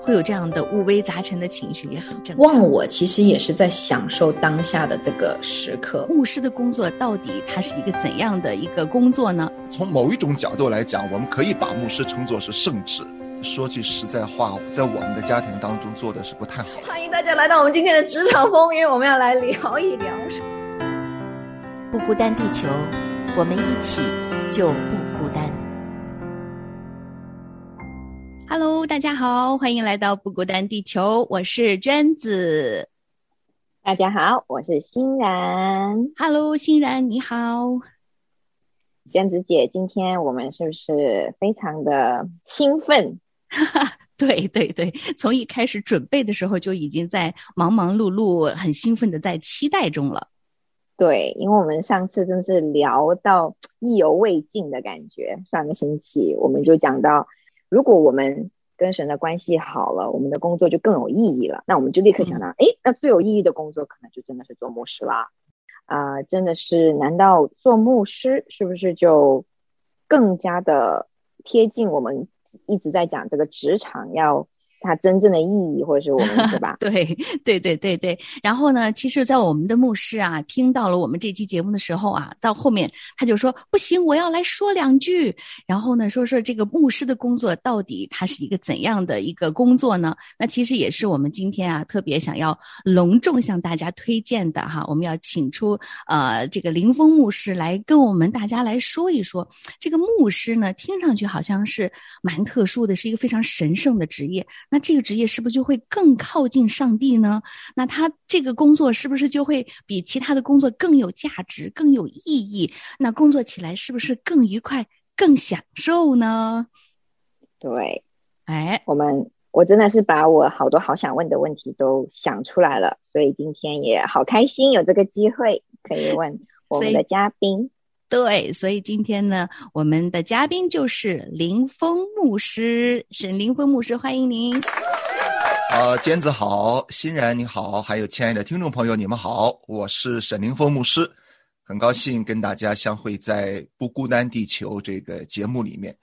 会有这样的五味杂陈的情绪，也很正常。忘我其实也是在享受当下的这个时刻。牧师的工作到底它是一个怎样的一个工作呢？从某一种角度来讲，我们可以把牧师称作是圣职。说句实在话，在我们的家庭当中做的是不太好。欢迎大家来到我们今天的职场风云，我们要来聊一聊。不孤单，地球，我们一起就不孤单。大家好，欢迎来到不孤单地球，我是娟子。大家好，我是欣然。Hello，欣然你好。娟子姐，今天我们是不是非常的兴奋？对对对，从一开始准备的时候就已经在忙忙碌碌、很兴奋的在期待中了。对，因为我们上次真是聊到意犹未尽的感觉。上个星期我们就讲到，如果我们跟神的关系好了，我们的工作就更有意义了。那我们就立刻想到，哎，那最有意义的工作可能就真的是做牧师啦。啊，真的是？难道做牧师是不是就更加的贴近我们一直在讲这个职场要？它真正的意义，或者是我们是吧？对对对对对。然后呢，其实，在我们的牧师啊，听到了我们这期节目的时候啊，到后面他就说：“不行，我要来说两句。”然后呢，说说这个牧师的工作到底它是一个怎样的一个工作呢？那其实也是我们今天啊特别想要隆重向大家推荐的哈。我们要请出呃这个林峰牧师来跟我们大家来说一说，这个牧师呢，听上去好像是蛮特殊的，是一个非常神圣的职业。那这个职业是不是就会更靠近上帝呢？那他这个工作是不是就会比其他的工作更有价值、更有意义？那工作起来是不是更愉快、更享受呢？对，哎，我们我真的是把我好多好想问的问题都想出来了，所以今天也好开心有这个机会可以问我们的嘉宾。对，所以今天呢，我们的嘉宾就是林峰牧师，沈林峰牧师，欢迎您。呃，尖子好，欣然你好，还有亲爱的听众朋友，你们好，我是沈林峰牧师，很高兴跟大家相会在《不孤单地球》这个节目里面。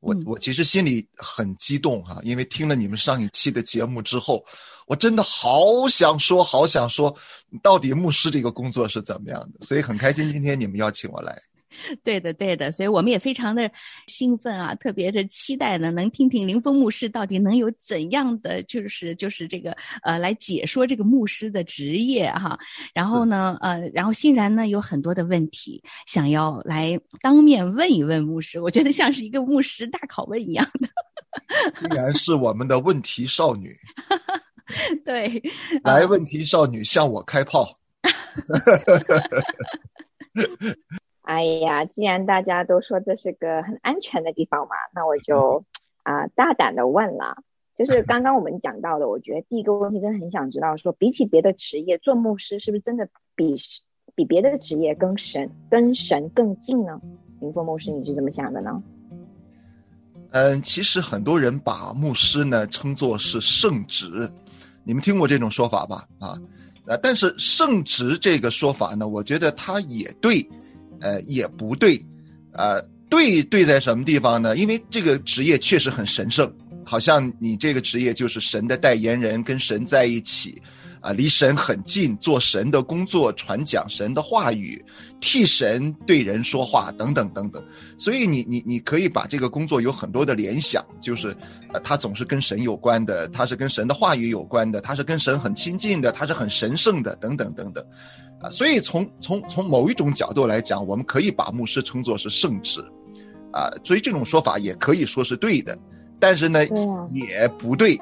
我我其实心里很激动哈，因为听了你们上一期的节目之后，我真的好想说，好想说，到底牧师这个工作是怎么样的？所以很开心今天你们邀请我来。对的，对的，所以我们也非常的兴奋啊，特别的期待呢，能听听林峰牧师到底能有怎样的，就是就是这个呃，来解说这个牧师的职业哈。然后呢，呃，然后欣然呢有很多的问题想要来当面问一问牧师，我觉得像是一个牧师大拷问一样的。依然是我们的问题少女，对，来问题少女向我开炮。哎呀，既然大家都说这是个很安全的地方嘛，那我就 啊大胆的问了。就是刚刚我们讲到的，我觉得第一个问题真的很想知道，说比起别的职业，做牧师是不是真的比比别的职业跟神跟神更近呢？林峰牧师，你是怎么想的呢？嗯，其实很多人把牧师呢称作是圣职，你们听过这种说法吧？啊，呃，但是圣职这个说法呢，我觉得它也对。呃，也不对，呃，对对在什么地方呢？因为这个职业确实很神圣，好像你这个职业就是神的代言人，跟神在一起，啊，离神很近，做神的工作，传讲神的话语，替神对人说话，等等等等。所以你你你可以把这个工作有很多的联想，就是呃，他总是跟神有关的，他是跟神的话语有关的，他是跟神很亲近的，他是很神圣的，等等等等。啊所以从从从某一种角度来讲，我们可以把牧师称作是圣职，啊，所以这种说法也可以说是对的，但是呢，也不对，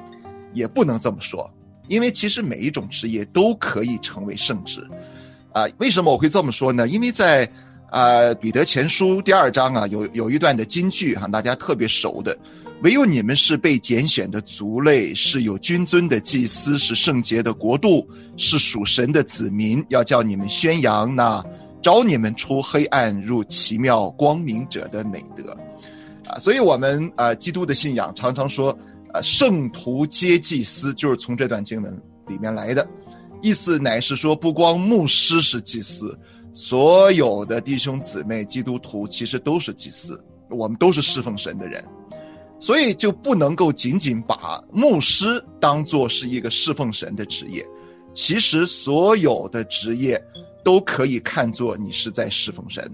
也不能这么说，因为其实每一种职业都可以成为圣职，啊，为什么我会这么说呢？因为在啊彼得前书第二章啊有有一段的金句哈，大家特别熟的。唯有你们是被拣选的族类，是有君尊的祭司，是圣洁的国度，是属神的子民。要叫你们宣扬那招你们出黑暗入奇妙光明者的美德，啊！所以，我们啊，基督的信仰常常说，啊，圣徒皆祭司，就是从这段经文里面来的。意思乃是说，不光牧师是祭司，所有的弟兄姊妹基督徒其实都是祭司，我们都是侍奉神的人。所以就不能够仅仅把牧师当做是一个侍奉神的职业。其实所有的职业都可以看作你是在侍奉神，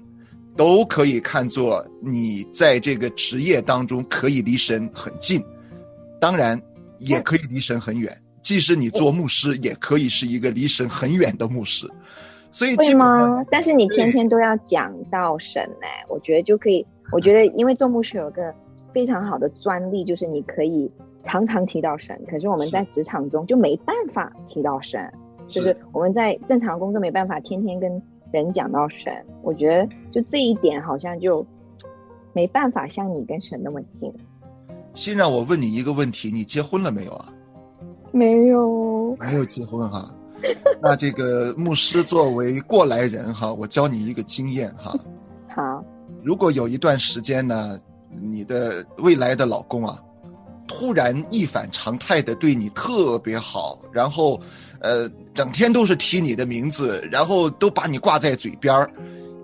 都可以看作你在这个职业当中可以离神很近，当然也可以离神很远。即使你做牧师，也可以是一个离神很远的牧师。所以，会吗？但是你天天都要讲到神呢，我觉得就可以。我觉得，因为做牧师有个非常好的专利，就是你可以常常提到神。可是我们在职场中就没办法提到神，就是我们在正常工作没办法天天跟人讲到神。我觉得就这一点好像就没办法像你跟神那么近。先让我问你一个问题：你结婚了没有啊？没有，没有结婚哈。那这个牧师作为过来人哈，我教你一个经验哈。好，如果有一段时间呢，你的未来的老公啊，突然一反常态的对你特别好，然后，呃，整天都是提你的名字，然后都把你挂在嘴边儿，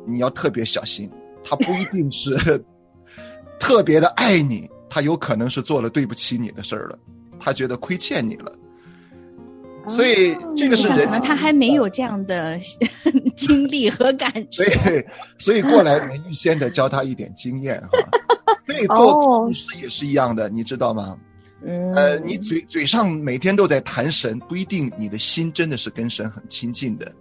你要特别小心，他不一定是 特别的爱你，他有可能是做了对不起你的事儿了，他觉得亏欠你了。所以这个是人，可能他还没有这样的 经历和感受。所以，所以过来人预先的教他一点经验哈。对，做牧师也是一样的，你知道吗？嗯。呃，你嘴嘴上每天都在谈神，不一定你的心真的是跟神很亲近的。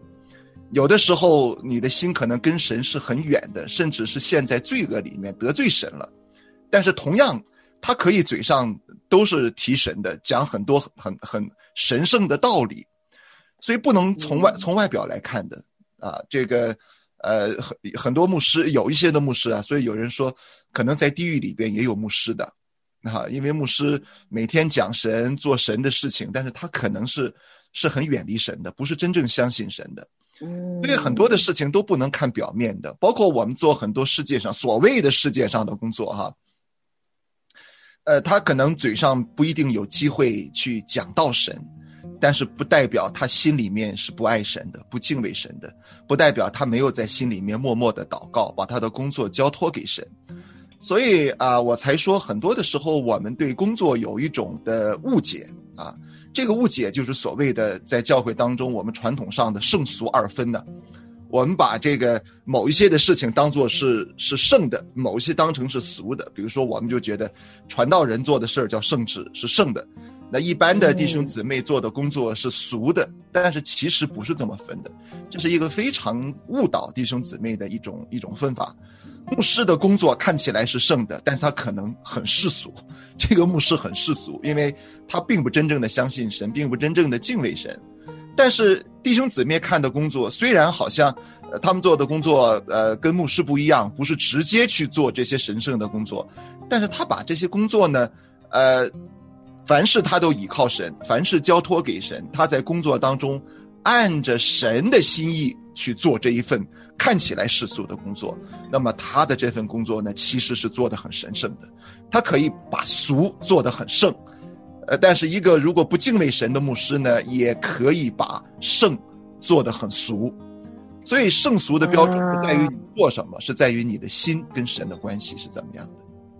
有的时候，你的心可能跟神是很远的，甚至是陷在罪恶里面得罪神了。但是同样，他可以嘴上都是提神的，讲很多很很。神圣的道理，所以不能从外从外表来看的啊。这个呃，很很多牧师有一些的牧师啊，所以有人说可能在地狱里边也有牧师的啊，因为牧师每天讲神做神的事情，但是他可能是是很远离神的，不是真正相信神的。嗯，所以很多的事情都不能看表面的，包括我们做很多世界上所谓的世界上的工作哈。呃，他可能嘴上不一定有机会去讲到神，但是不代表他心里面是不爱神的、不敬畏神的，不代表他没有在心里面默默的祷告，把他的工作交托给神。所以啊，我才说很多的时候我们对工作有一种的误解啊，这个误解就是所谓的在教会当中我们传统上的圣俗二分的。我们把这个某一些的事情当做是是圣的，某一些当成是俗的。比如说，我们就觉得传道人做的事儿叫圣旨，是圣的；那一般的弟兄姊妹做的工作是俗的。但是其实不是这么分的，这是一个非常误导弟兄姊妹的一种一种分法。牧师的工作看起来是圣的，但是他可能很世俗。这个牧师很世俗，因为他并不真正的相信神，并不真正的敬畏神。但是弟兄姊妹看的工作，虽然好像，呃，他们做的工作，呃，跟牧师不一样，不是直接去做这些神圣的工作，但是他把这些工作呢，呃，凡事他都倚靠神，凡事交托给神，他在工作当中，按着神的心意去做这一份看起来世俗的工作，那么他的这份工作呢，其实是做的很神圣的，他可以把俗做得很圣。呃，但是一个如果不敬畏神的牧师呢，也可以把圣做得很俗，所以圣俗的标准不在于你做什么，是在于你的心跟神的关系是怎么样的。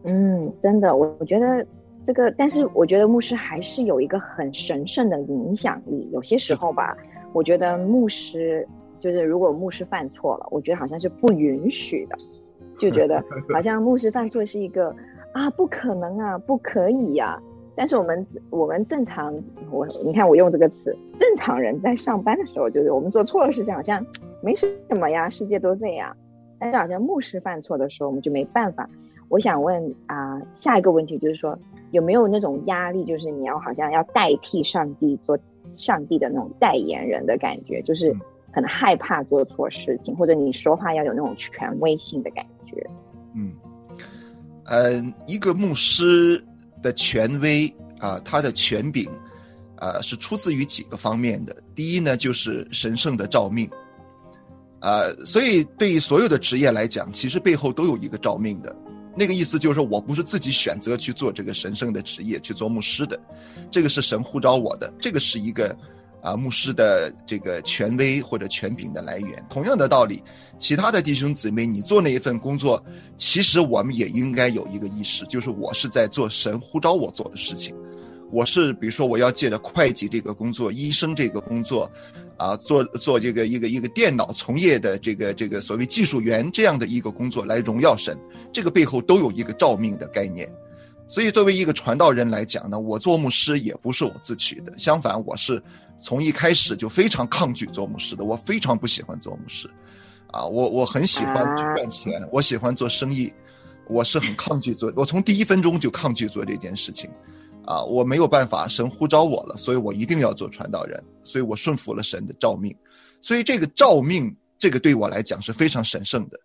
嗯，真的，我我觉得这个，但是我觉得牧师还是有一个很神圣的影响力。有些时候吧，我觉得牧师就是如果牧师犯错了，我觉得好像是不允许的，就觉得 好像牧师犯错是一个啊，不可能啊，不可以呀。但是我们我们正常，我你看我用这个词，正常人在上班的时候，就是我们做错了事情，好像没什么呀，世界都这样。但是好像牧师犯错的时候，我们就没办法。我想问啊，下一个问题就是说，有没有那种压力，就是你要好像要代替上帝做上帝的那种代言人的感觉，就是很害怕做错事情，或者你说话要有那种权威性的感觉。嗯，呃，一个牧师。的权威啊，他的权柄，啊，是出自于几个方面的。第一呢，就是神圣的召命，啊，所以对于所有的职业来讲，其实背后都有一个召命的。那个意思就是说，我不是自己选择去做这个神圣的职业，去做牧师的，这个是神呼召我的，这个是一个啊牧师的这个权威或者权柄的来源。同样的道理，其他的弟兄姊妹，你做那一份工作，其实我们也应该有一个意识，就是我是在做神呼召我做的事情。我是比如说我要借着会计这个工作、医生这个工作，啊，做做这个一个一个电脑从业的这个这个所谓技术员这样的一个工作来荣耀神，这个背后都有一个照命的概念。所以作为一个传道人来讲呢，我做牧师也不是我自取的，相反，我是从一开始就非常抗拒做牧师的，我非常不喜欢做牧师，啊，我我很喜欢赚钱，我喜欢做生意，我是很抗拒做，我从第一分钟就抗拒做这件事情。啊，我没有办法，神呼召我了，所以我一定要做传道人，所以我顺服了神的召命，所以这个召命，这个对我来讲是非常神圣的，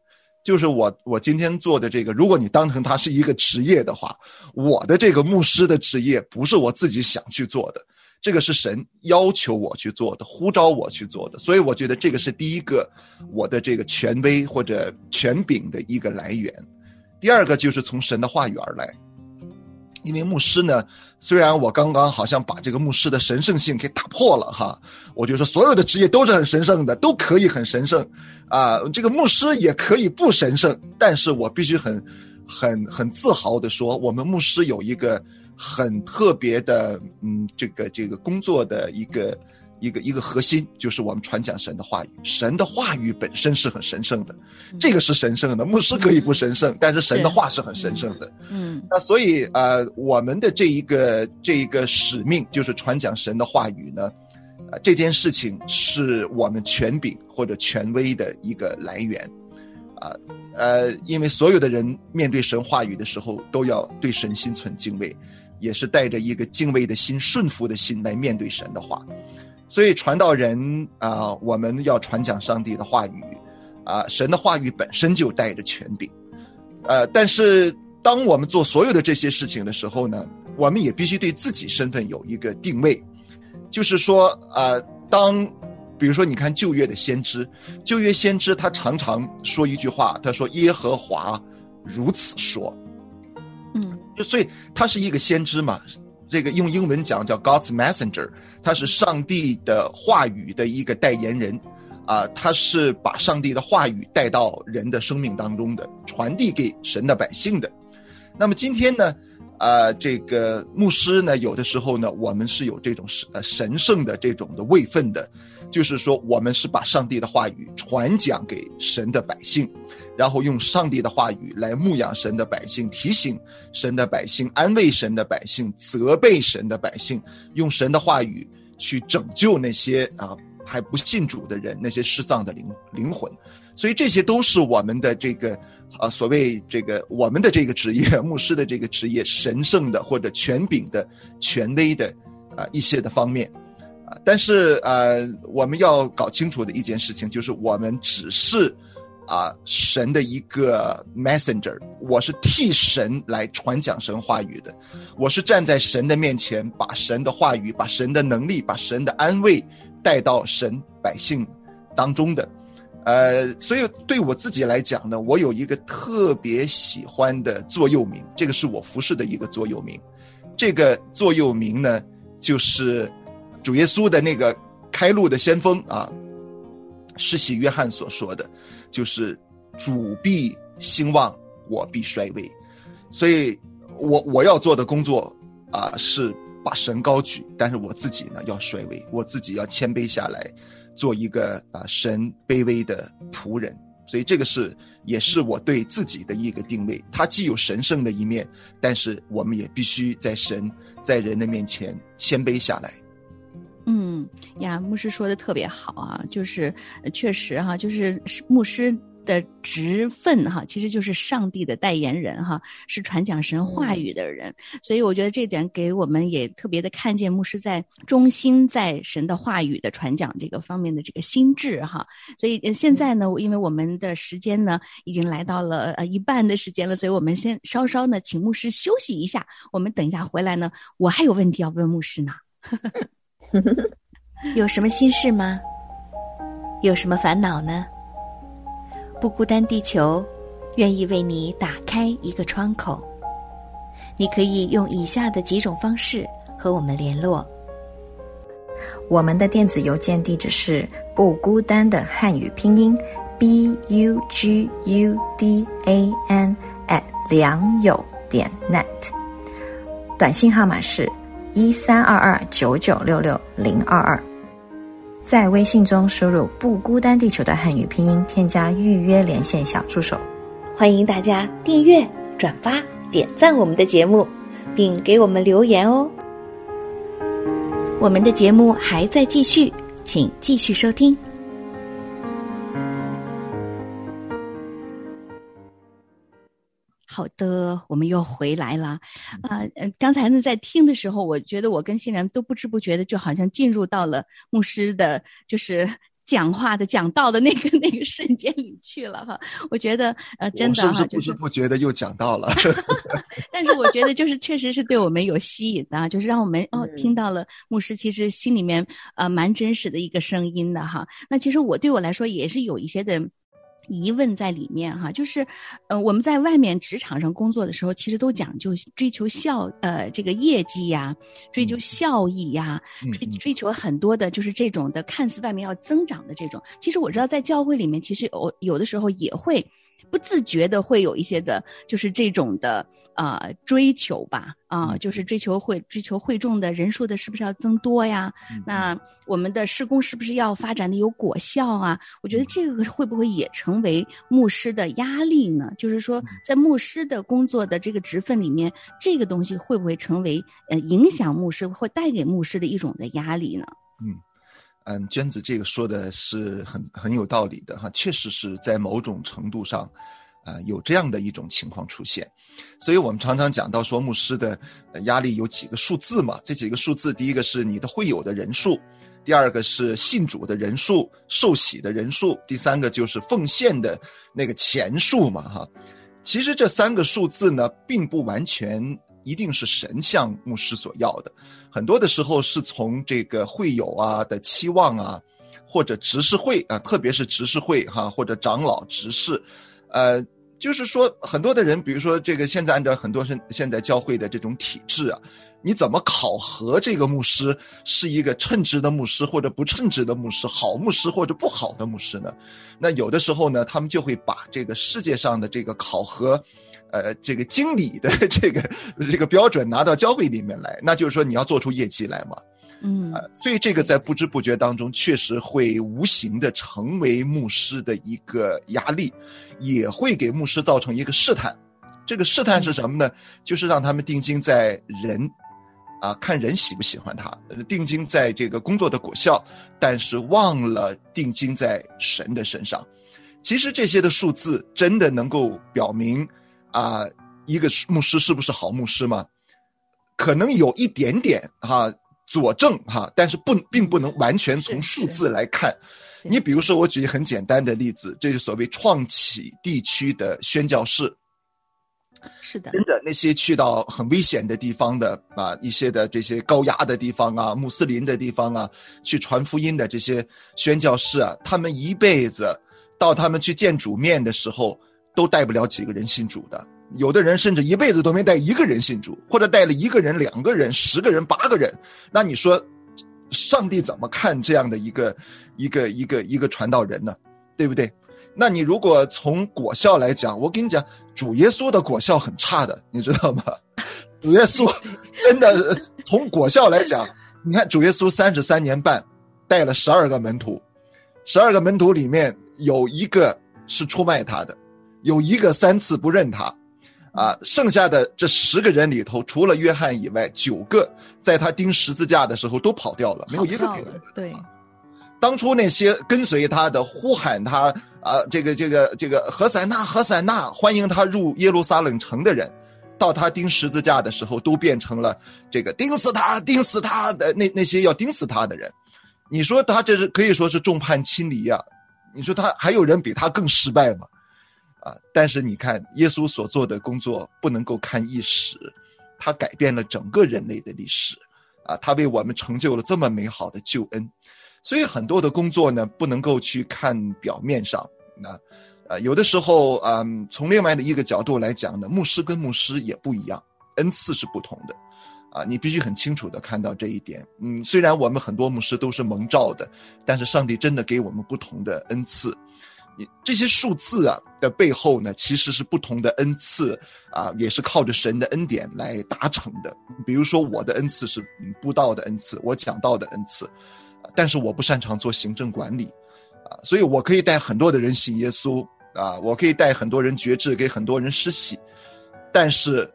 就是我我今天做的这个，如果你当成它是一个职业的话，我的这个牧师的职业不是我自己想去做的，这个是神要求我去做的，呼召我去做的，所以我觉得这个是第一个我的这个权威或者权柄的一个来源，第二个就是从神的话语而来。因为牧师呢，虽然我刚刚好像把这个牧师的神圣性给打破了哈，我就说所有的职业都是很神圣的，都可以很神圣，啊，这个牧师也可以不神圣，但是我必须很、很、很自豪的说，我们牧师有一个很特别的，嗯，这个这个工作的一个。一个一个核心就是我们传讲神的话语，神的话语本身是很神圣的，这个是神圣的。牧师可以不神圣，但是神的话是很神圣的。嗯，那所以呃，我们的这一个这一个使命就是传讲神的话语呢，啊，这件事情是我们权柄或者权威的一个来源，啊呃，因为所有的人面对神话语的时候，都要对神心存敬畏，也是带着一个敬畏的心、顺服的心来面对神的话。所以传道人啊，我们要传讲上帝的话语，啊，神的话语本身就带着权柄，呃，但是当我们做所有的这些事情的时候呢，我们也必须对自己身份有一个定位，就是说，呃，当，比如说你看旧约的先知，旧约先知他常常说一句话，他说耶和华如此说，嗯，就所以他是一个先知嘛。这个用英文讲叫 God's messenger，他是上帝的话语的一个代言人，啊，他是把上帝的话语带到人的生命当中的，传递给神的百姓的。那么今天呢，啊，这个牧师呢，有的时候呢，我们是有这种神神圣的这种的位分的。就是说，我们是把上帝的话语传讲给神的百姓，然后用上帝的话语来牧养神的百姓，提醒神的百姓，安慰神的百姓，责备神的百姓，用神的话语去拯救那些啊还不信主的人，那些失丧的灵灵魂。所以这些都是我们的这个啊所谓这个我们的这个职业，牧师的这个职业神圣的或者权柄的权威的啊一些的方面啊。但是呃，我们要搞清楚的一件事情就是，我们只是啊神的一个 messenger，我是替神来传讲神话语的，我是站在神的面前，把神的话语、把神的能力、把神的安慰带到神百姓当中的。呃，所以对我自己来讲呢，我有一个特别喜欢的座右铭，这个是我服侍的一个座右铭。这个座右铭呢，就是。主耶稣的那个开路的先锋啊，施洗约翰所说的，就是主必兴旺，我必衰微。所以，我我要做的工作啊，是把神高举，但是我自己呢要衰微，我自己要谦卑下来，做一个啊神卑微的仆人。所以，这个是也是我对自己的一个定位。它既有神圣的一面，但是我们也必须在神在人的面前谦卑下来。嗯呀，牧师说的特别好啊，就是确实哈，就是牧师的职分哈，其实就是上帝的代言人哈，是传讲神话语的人。所以我觉得这点给我们也特别的看见牧师在中心在神的话语的传讲这个方面的这个心智哈。所以现在呢，因为我们的时间呢已经来到了呃一半的时间了，所以我们先稍稍呢请牧师休息一下。我们等一下回来呢，我还有问题要问牧师呢。有什么心事吗？有什么烦恼呢？不孤单，地球愿意为你打开一个窗口。你可以用以下的几种方式和我们联络：我们的电子邮件地址是不孤单的汉语拼音 b u g u d a n at 良友点 net，短信号码是一三二二九九六六零二二，在微信中输入“不孤单地球”的汉语拼音，添加预约连线小助手。欢迎大家订阅、转发、点赞我们的节目，并给我们留言哦。我们的节目还在继续，请继续收听。好的，我们又回来了。啊，呃，刚才呢，在听的时候，我觉得我跟欣然都不知不觉的，就好像进入到了牧师的，就是 讲话的、讲道的那个那个瞬间里去了哈。我觉得，呃，真的哈，不知不觉的又讲到了。但是我觉得，就是确实是对我们有吸引的，就是让我们哦听到了牧师其实心里面呃蛮真实的一个声音的哈。那其实我对我来说也是有一些的。疑问在里面哈，就是，呃，我们在外面职场上工作的时候，其实都讲究追求效，呃，这个业绩呀，追求效益呀，追追求很多的，就是这种的看似外面要增长的这种。其实我知道，在教会里面，其实有有的时候也会。不自觉的会有一些的，就是这种的呃追求吧，啊，就是追求会追求会众的人数的，是不是要增多呀？那我们的施工是不是要发展的有果效啊？我觉得这个会不会也成为牧师的压力呢？就是说，在牧师的工作的这个职分里面，这个东西会不会成为呃影响牧师或带给牧师的一种的压力呢？嗯。嗯，娟子这个说的是很很有道理的哈，确实是在某种程度上，啊，有这样的一种情况出现，所以我们常常讲到说牧师的压力有几个数字嘛，这几个数字，第一个是你的会友的人数，第二个是信主的人数、受洗的人数，第三个就是奉献的那个钱数嘛哈，其实这三个数字呢，并不完全。一定是神向牧师所要的，很多的时候是从这个会友啊的期望啊，或者执事会啊，特别是执事会哈，或者长老执事，呃，就是说很多的人，比如说这个现在按照很多现现在教会的这种体制啊，你怎么考核这个牧师是一个称职的牧师或者不称职的牧师，好牧师或者不好的牧师呢？那有的时候呢，他们就会把这个世界上的这个考核。呃，这个经理的 这个这个标准拿到教会里面来，那就是说你要做出业绩来嘛，嗯，所以这个在不知不觉当中，确实会无形的成为牧师的一个压力，也会给牧师造成一个试探。这个试探是什么呢？就是让他们定睛在人，啊，看人喜不喜欢他，定睛在这个工作的果效，但是忘了定睛在神的身上。其实这些的数字真的能够表明。啊，一个牧师是不是好牧师吗？可能有一点点哈佐证哈，但是不并不能完全从数字来看。你比如说，我举一个很简单的例子，这是所谓创启地区的宣教士，是的，真的那些去到很危险的地方的啊，一些的这些高压的地方啊，穆斯林的地方啊，去传福音的这些宣教士啊，他们一辈子到他们去见主面的时候。都带不了几个人信主的，有的人甚至一辈子都没带一个人信主，或者带了一个人、两个人、十个人、八个人。那你说，上帝怎么看这样的一个、一个、一个、一个传道人呢？对不对？那你如果从果效来讲，我跟你讲，主耶稣的果效很差的，你知道吗？主耶稣真的从果效来讲，你看主耶稣三十三年半带了十二个门徒，十二个门徒里面有一个是出卖他的。有一个三次不认他，啊，剩下的这十个人里头，除了约翰以外，九个在他钉十字架的时候都跑掉了，没有一个给的。对，当初那些跟随他的、呼喊他啊，这个、这个、这个何塞纳、何塞纳，欢迎他入耶路撒冷城的人，到他钉十字架的时候，都变成了这个钉死他、钉死他的那那些要钉死他的人。你说他这是可以说是众叛亲离呀？你说他还有人比他更失败吗？啊！但是你看，耶稣所做的工作不能够看一时，他改变了整个人类的历史，啊，他为我们成就了这么美好的救恩，所以很多的工作呢，不能够去看表面上。那，呃，有的时候，嗯，从另外的一个角度来讲呢，牧师跟牧师也不一样，恩赐是不同的。啊，你必须很清楚的看到这一点。嗯，虽然我们很多牧师都是蒙召的，但是上帝真的给我们不同的恩赐。你这些数字啊的背后呢，其实是不同的恩赐啊，也是靠着神的恩典来达成的。比如说我的恩赐是布道的恩赐，我讲道的恩赐，但是我不擅长做行政管理，啊，所以我可以带很多的人信耶稣啊，我可以带很多人觉志，给很多人施洗，但是。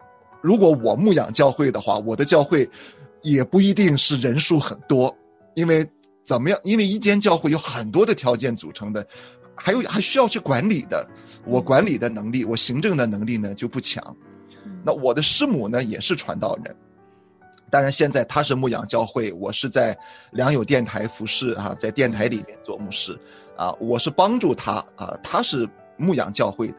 如果我牧养教会的话，我的教会也不一定是人数很多，因为怎么样？因为一间教会有很多的条件组成的，还有还需要去管理的。我管理的能力，我行政的能力呢就不强。那我的师母呢也是传道人，当然现在她是牧养教会，我是在良友电台服侍啊，在电台里面做牧师啊，我是帮助他啊，他是牧养教会的。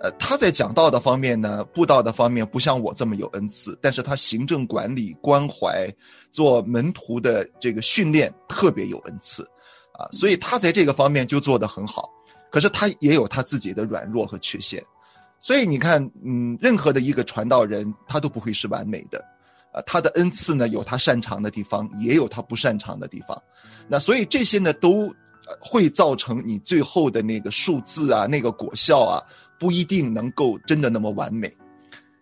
呃，他在讲道的方面呢，布道的方面不像我这么有恩赐，但是他行政管理、关怀、做门徒的这个训练特别有恩赐，啊，所以他在这个方面就做得很好。可是他也有他自己的软弱和缺陷，所以你看，嗯，任何的一个传道人，他都不会是完美的，啊，他的恩赐呢有他擅长的地方，也有他不擅长的地方，那所以这些呢都会造成你最后的那个数字啊，那个果效啊。不一定能够真的那么完美，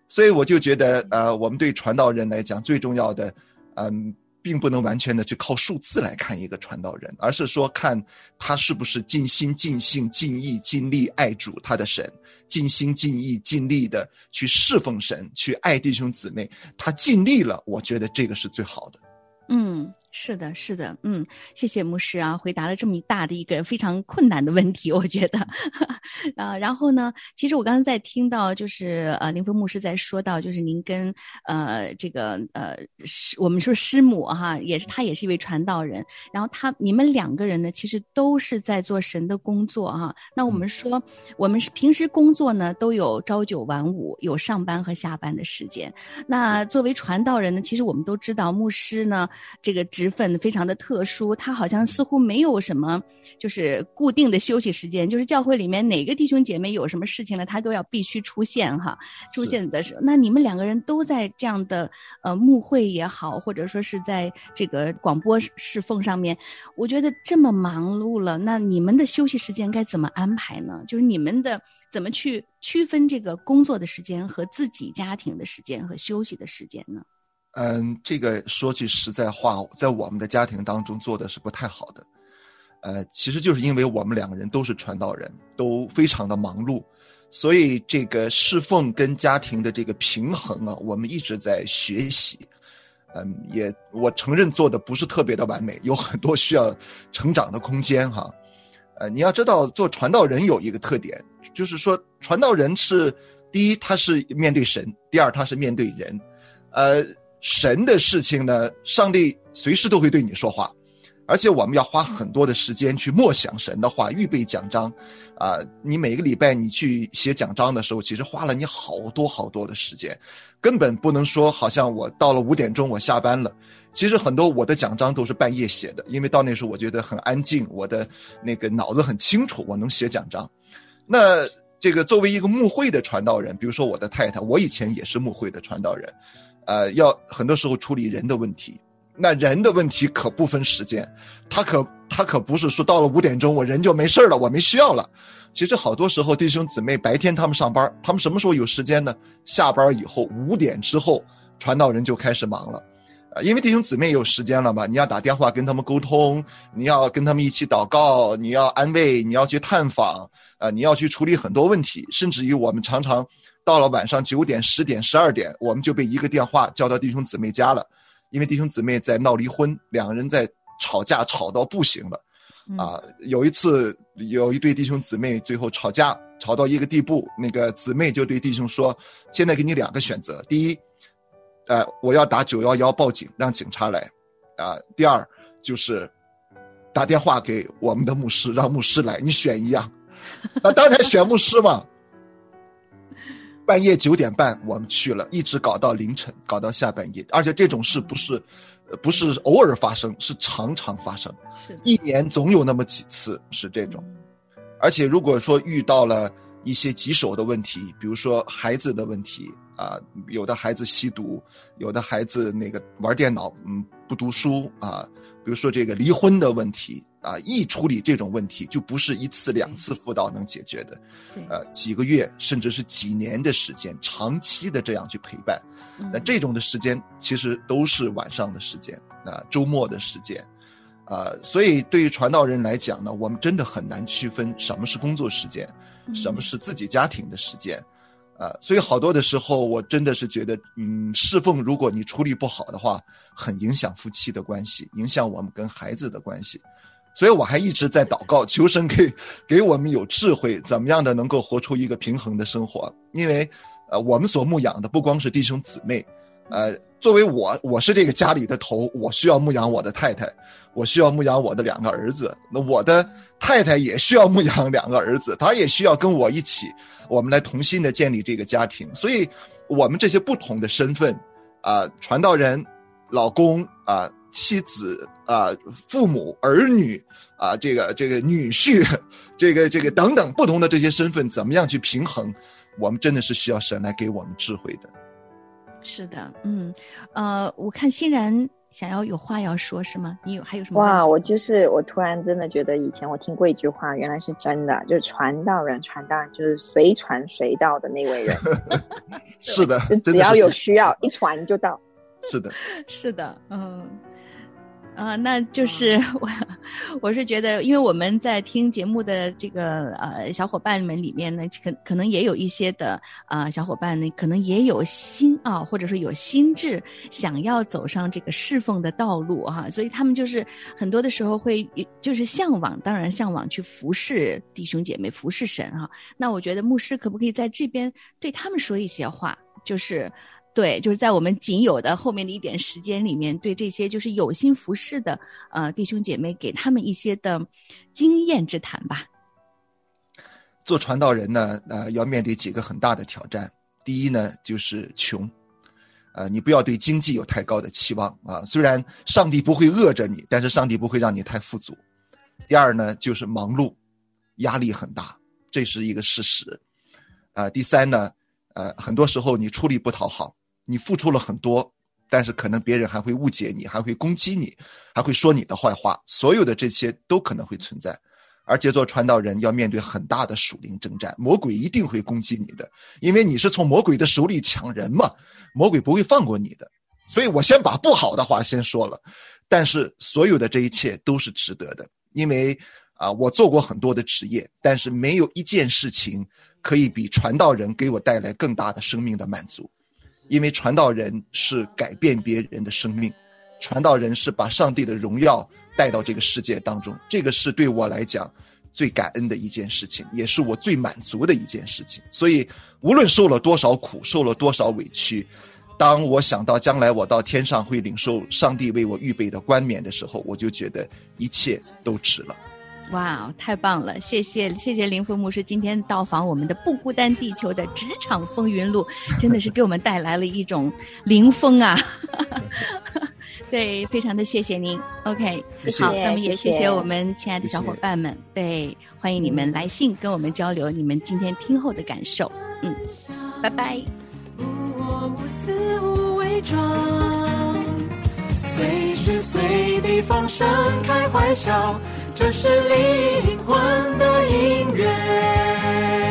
所以我就觉得，呃，我们对传道人来讲，最重要的，嗯，并不能完全的去靠数字来看一个传道人，而是说看他是不是尽心、尽性、尽意、尽力爱主他的神，尽心、尽意、尽力的去侍奉神，去爱弟兄姊妹，他尽力了，我觉得这个是最好的。嗯。是的，是的，嗯，谢谢牧师啊，回答了这么大的一个非常困难的问题，我觉得，啊，然后呢，其实我刚才在听到，就是呃，林峰牧师在说到，就是您跟呃这个呃师，我们说师母哈，也是他也是一位传道人，然后他你们两个人呢，其实都是在做神的工作哈。那我们说，我们是平时工作呢，都有朝九晚五，有上班和下班的时间。那作为传道人呢，其实我们都知道，牧师呢，这个。职分非常的特殊，他好像似乎没有什么就是固定的休息时间，就是教会里面哪个弟兄姐妹有什么事情了，他都要必须出现哈。出现的时候，那你们两个人都在这样的呃幕会也好，或者说是在这个广播侍奉上面，我觉得这么忙碌了，那你们的休息时间该怎么安排呢？就是你们的怎么去区分这个工作的时间和自己家庭的时间和休息的时间呢？嗯，这个说句实在话，在我们的家庭当中做的是不太好的。呃，其实就是因为我们两个人都是传道人，都非常的忙碌，所以这个侍奉跟家庭的这个平衡啊，我们一直在学习。嗯，也我承认做的不是特别的完美，有很多需要成长的空间哈。呃，你要知道，做传道人有一个特点，就是说传道人是第一，他是面对神；第二，他是面对人。呃。神的事情呢，上帝随时都会对你说话，而且我们要花很多的时间去默想神的话，预备讲章，啊，你每个礼拜你去写讲章的时候，其实花了你好多好多的时间，根本不能说好像我到了五点钟我下班了，其实很多我的讲章都是半夜写的，因为到那时候我觉得很安静，我的那个脑子很清楚，我能写讲章。那这个作为一个牧会的传道人，比如说我的太太，我以前也是牧会的传道人。呃，要很多时候处理人的问题，那人的问题可不分时间，他可他可不是说到了五点钟我人就没事了，我没需要了。其实好多时候弟兄姊妹白天他们上班，他们什么时候有时间呢？下班以后五点之后，传道人就开始忙了，啊，因为弟兄姊妹有时间了嘛，你要打电话跟他们沟通，你要跟他们一起祷告，你要安慰，你要去探访，啊，你要去处理很多问题，甚至于我们常常。到了晚上九点、十点、十二点，我们就被一个电话叫到弟兄姊妹家了，因为弟兄姊妹在闹离婚，两个人在吵架，吵到不行了。啊，有一次有一对弟兄姊妹最后吵架，吵到一个地步，那个姊妹就对弟兄说：“现在给你两个选择，第一，呃，我要打九幺幺报警，让警察来；啊，第二就是打电话给我们的牧师，让牧师来，你选一样。那当然选牧师嘛。”半夜九点半，我们去了，一直搞到凌晨，搞到下半夜。而且这种事不是，不是偶尔发生，是常常发生。是，一年总有那么几次是这种。而且如果说遇到了一些棘手的问题，比如说孩子的问题啊，有的孩子吸毒，有的孩子那个玩电脑，嗯，不读书啊，比如说这个离婚的问题啊，一处理这种问题就不是一次两次辅导能解决的，呃，几个月甚至是几年的时间，长期的这样去陪伴，那这种的时间其实都是晚上的时间，啊，周末的时间。啊，所以对于传道人来讲呢，我们真的很难区分什么是工作时间，什么是自己家庭的时间，啊，所以好多的时候，我真的是觉得，嗯，侍奉如果你处理不好的话，很影响夫妻的关系，影响我们跟孩子的关系，所以我还一直在祷告，求神给 给我们有智慧，怎么样的能够活出一个平衡的生活，因为，呃，我们所牧养的不光是弟兄姊妹。呃，作为我，我是这个家里的头，我需要牧养我的太太，我需要牧养我的两个儿子。那我的太太也需要牧养两个儿子，她也需要跟我一起，我们来同心的建立这个家庭。所以，我们这些不同的身份，啊，传道人、老公啊、妻子啊、父母、儿女啊，这个这个女婿，这个这个等等不同的这些身份，怎么样去平衡？我们真的是需要神来给我们智慧的。是的，嗯，呃，我看欣然想要有话要说，是吗？你有还有什么？哇，我就是我突然真的觉得以前我听过一句话，原来是真的，就是传道人，传道人就是随传随到的那位人。是的，只要有需要，一传就到。是的，是的，嗯。啊，那就是我，我是觉得，因为我们在听节目的这个呃小伙伴们里面呢，可可能也有一些的啊小伙伴呢，可能也有心啊，或者说有心智想要走上这个侍奉的道路哈，所以他们就是很多的时候会就是向往，当然向往去服侍弟兄姐妹，服侍神哈。那我觉得牧师可不可以在这边对他们说一些话，就是。对，就是在我们仅有的后面的一点时间里面，对这些就是有心服侍的呃弟兄姐妹，给他们一些的经验之谈吧。做传道人呢，呃，要面对几个很大的挑战。第一呢，就是穷，呃，你不要对经济有太高的期望啊。虽然上帝不会饿着你，但是上帝不会让你太富足。第二呢，就是忙碌，压力很大，这是一个事实。啊，第三呢，呃，很多时候你出力不讨好。你付出了很多，但是可能别人还会误解你，还会攻击你，还会说你的坏话。所有的这些都可能会存在，而且做传道人要面对很大的属灵征战，魔鬼一定会攻击你的，因为你是从魔鬼的手里抢人嘛，魔鬼不会放过你的。所以我先把不好的话先说了，但是所有的这一切都是值得的，因为啊，我做过很多的职业，但是没有一件事情可以比传道人给我带来更大的生命的满足。因为传道人是改变别人的生命，传道人是把上帝的荣耀带到这个世界当中，这个是对我来讲最感恩的一件事情，也是我最满足的一件事情。所以，无论受了多少苦，受了多少委屈，当我想到将来我到天上会领受上帝为我预备的冠冕的时候，我就觉得一切都值了。哇，太棒了！谢谢谢谢林峰牧师今天到访我们的不孤单地球的职场风云录，真的是给我们带来了一种灵风啊！对，非常的谢谢您。OK，好，那么也谢谢我们亲爱的小伙伴们。对，欢迎你们来信跟我们交流你们今天听后的感受。嗯，拜拜。我无肆无伪装随时随地放声开怀笑。这是灵魂的音乐。